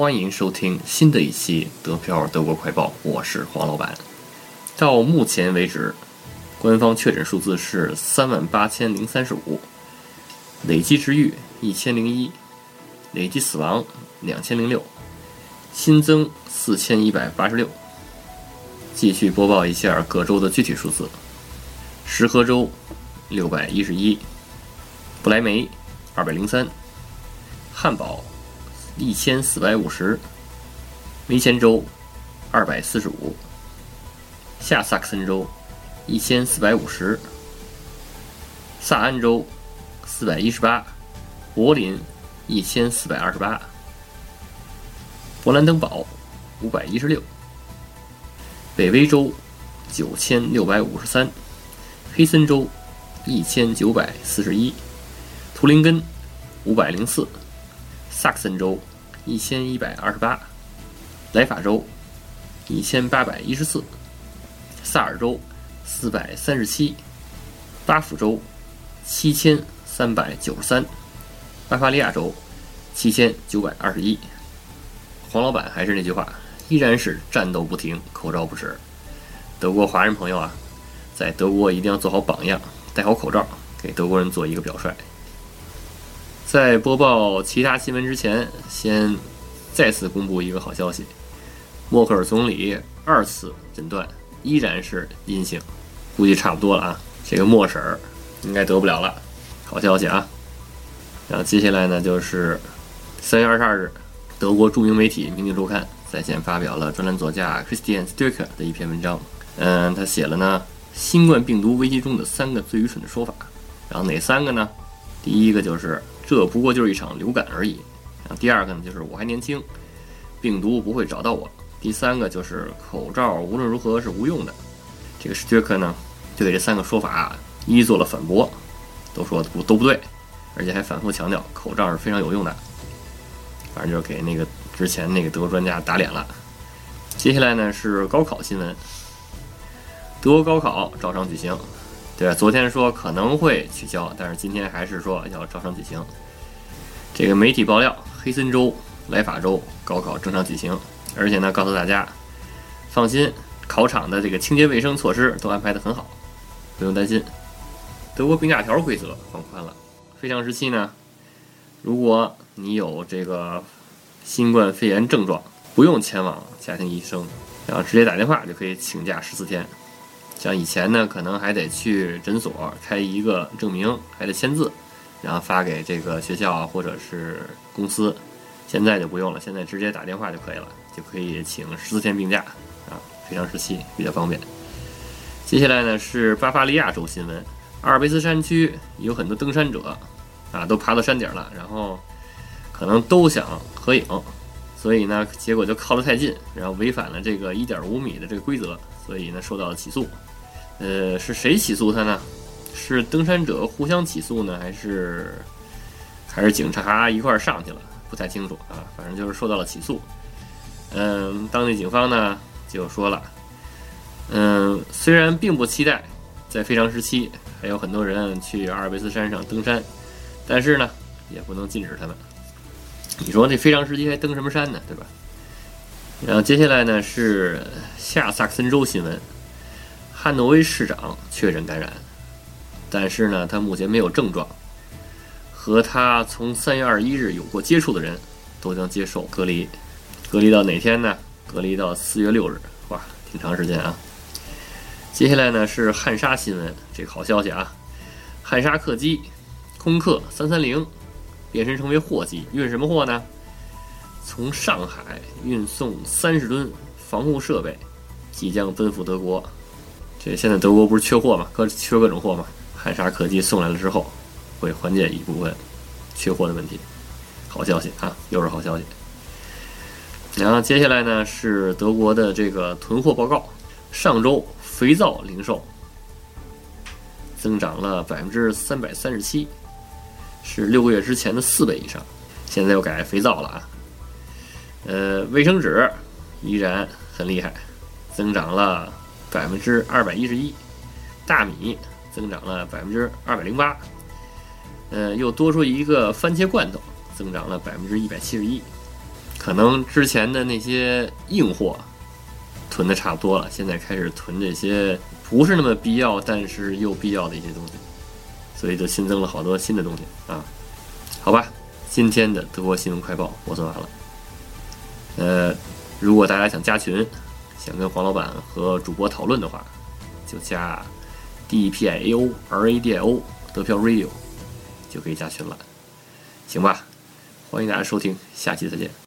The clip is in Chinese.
欢迎收听新的一期德票德国快报，我是黄老板。到目前为止，官方确诊数字是三万八千零三十五，累计治愈一千零一，累计死亡两千零六，新增四千一百八十六。继续播报一下各州的具体数字：石河州六百一十一，不来梅二百零三，汉堡。一千四百五十，梅前州二百四十五，下萨克森州一千四百五十，萨安州四百一十八，柏林一千四百二十八，勃兰登堡五百一十六，北威州九千六百五十三，黑森州一千九百四十一，图林根五百零四，萨克森州。一千一百二十八，莱法州一千八百一十四，萨尔州四百三十七，巴甫州七千三百九十三，巴伐利亚州七千九百二十一。黄老板还是那句话，依然是战斗不停，口罩不止。德国华人朋友啊，在德国一定要做好榜样，戴好口罩，给德国人做一个表率。在播报其他新闻之前，先再次公布一个好消息：默克尔总理二次诊断依然是阴性，估计差不多了啊。这个默婶儿应该得不了了，好消息啊。然后接下来呢，就是三月二十二日，德国著名媒体《明镜周刊》在线发表了专栏作家 Christian Stricker 的一篇文章。嗯，他写了呢，新冠病毒危机中的三个最愚蠢的说法。然后哪三个呢？第一个就是。这不过就是一场流感而已。然后第二个呢，就是我还年轻，病毒不会找到我。第三个就是口罩无论如何是无用的。这个史杰克呢，就给这三个说法一一做了反驳，都说不都不对，而且还反复强调口罩是非常有用的。反正就是给那个之前那个德国专家打脸了。接下来呢是高考新闻，德国高考照常举行。对，昨天说可能会取消，但是今天还是说要照常举行。这个媒体爆料，黑森州、莱法州高考正常举行，而且呢，告诉大家放心，考场的这个清洁卫生措施都安排得很好，不用担心。德国病假条规则放宽了，非常时期呢，如果你有这个新冠肺炎症状，不用前往家庭医生，然后直接打电话就可以请假十四天。像以前呢，可能还得去诊所开一个证明，还得签字，然后发给这个学校或者是公司。现在就不用了，现在直接打电话就可以了，就可以请十四天病假啊，非常时期比较方便。接下来呢是巴伐利亚州新闻，阿尔卑斯山区有很多登山者啊，都爬到山顶了，然后可能都想合影，所以呢，结果就靠得太近，然后违反了这个一点五米的这个规则，所以呢受到了起诉。呃，是谁起诉他呢？是登山者互相起诉呢，还是还是警察一块儿上去了？不太清楚啊。反正就是受到了起诉。嗯，当地警方呢就说了，嗯，虽然并不期待在非常时期还有很多人去阿尔卑斯山上登山，但是呢也不能禁止他们。你说那非常时期还登什么山呢？对吧？然后接下来呢是下萨克森州新闻。汉诺威市长确诊感染，但是呢，他目前没有症状。和他从三月二十一日有过接触的人，都将接受隔离。隔离到哪天呢？隔离到四月六日。哇，挺长时间啊！接下来呢是汉莎新闻，这个好消息啊！汉莎客机空客三三零变身成为货机，运什么货呢？从上海运送三十吨防护设备，即将奔赴德国。这现在德国不是缺货嘛，各缺各种货嘛。海沙客机送来了之后，会缓解一部分缺货的问题。好消息啊，又是好消息。然后接下来呢是德国的这个囤货报告。上周肥皂零售增长了百分之三百三十七，是六个月之前的四倍以上。现在又改肥皂了啊。呃，卫生纸依然很厉害，增长了。百分之二百一十一，大米增长了百分之二百零八，呃，又多出一个番茄罐头，增长了百分之一百七十一。可能之前的那些硬货囤的差不多了，现在开始囤这些不是那么必要，但是又必要的一些东西，所以就新增了好多新的东西啊。好吧，今天的德国新闻快报我做完了。呃，如果大家想加群，想跟黄老板和主播讨论的话，就加 D P I A O R A D I O 得票 Radio 就可以加群了，行吧？欢迎大家收听，下期再见。